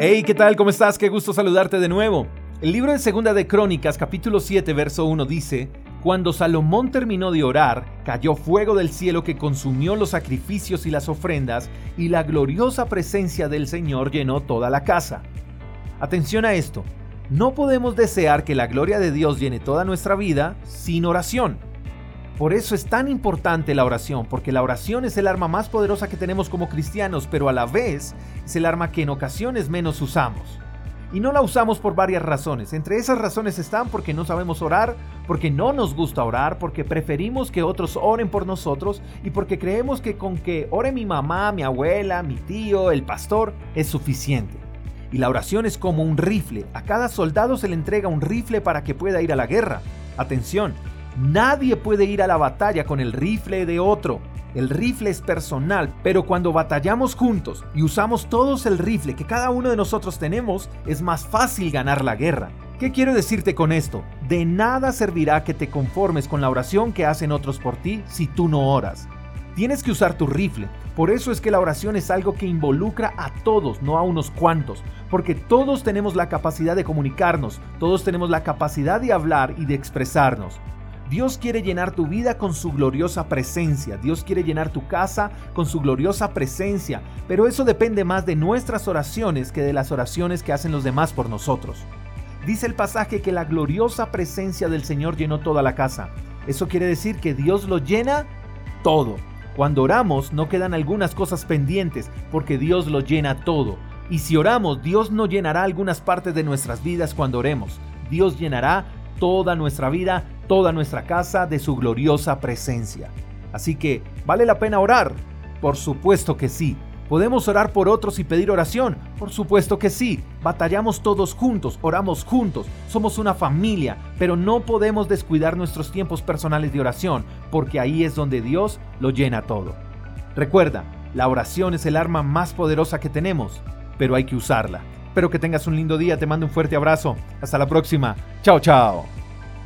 Hey, ¿qué tal? ¿Cómo estás? Qué gusto saludarte de nuevo. El libro de Segunda de Crónicas, capítulo 7, verso 1 dice, Cuando Salomón terminó de orar, cayó fuego del cielo que consumió los sacrificios y las ofrendas, y la gloriosa presencia del Señor llenó toda la casa. Atención a esto, no podemos desear que la gloria de Dios llene toda nuestra vida sin oración. Por eso es tan importante la oración, porque la oración es el arma más poderosa que tenemos como cristianos, pero a la vez es el arma que en ocasiones menos usamos. Y no la usamos por varias razones. Entre esas razones están porque no sabemos orar, porque no nos gusta orar, porque preferimos que otros oren por nosotros y porque creemos que con que ore mi mamá, mi abuela, mi tío, el pastor, es suficiente. Y la oración es como un rifle. A cada soldado se le entrega un rifle para que pueda ir a la guerra. Atención, Nadie puede ir a la batalla con el rifle de otro. El rifle es personal, pero cuando batallamos juntos y usamos todos el rifle que cada uno de nosotros tenemos, es más fácil ganar la guerra. ¿Qué quiero decirte con esto? De nada servirá que te conformes con la oración que hacen otros por ti si tú no oras. Tienes que usar tu rifle. Por eso es que la oración es algo que involucra a todos, no a unos cuantos. Porque todos tenemos la capacidad de comunicarnos, todos tenemos la capacidad de hablar y de expresarnos. Dios quiere llenar tu vida con su gloriosa presencia. Dios quiere llenar tu casa con su gloriosa presencia. Pero eso depende más de nuestras oraciones que de las oraciones que hacen los demás por nosotros. Dice el pasaje que la gloriosa presencia del Señor llenó toda la casa. Eso quiere decir que Dios lo llena todo. Cuando oramos no quedan algunas cosas pendientes porque Dios lo llena todo. Y si oramos, Dios no llenará algunas partes de nuestras vidas cuando oremos. Dios llenará toda nuestra vida, toda nuestra casa de su gloriosa presencia. Así que, ¿vale la pena orar? Por supuesto que sí. ¿Podemos orar por otros y pedir oración? Por supuesto que sí. Batallamos todos juntos, oramos juntos, somos una familia, pero no podemos descuidar nuestros tiempos personales de oración, porque ahí es donde Dios lo llena todo. Recuerda, la oración es el arma más poderosa que tenemos, pero hay que usarla. Espero que tengas un lindo día, te mando un fuerte abrazo. Hasta la próxima. Chao, chao.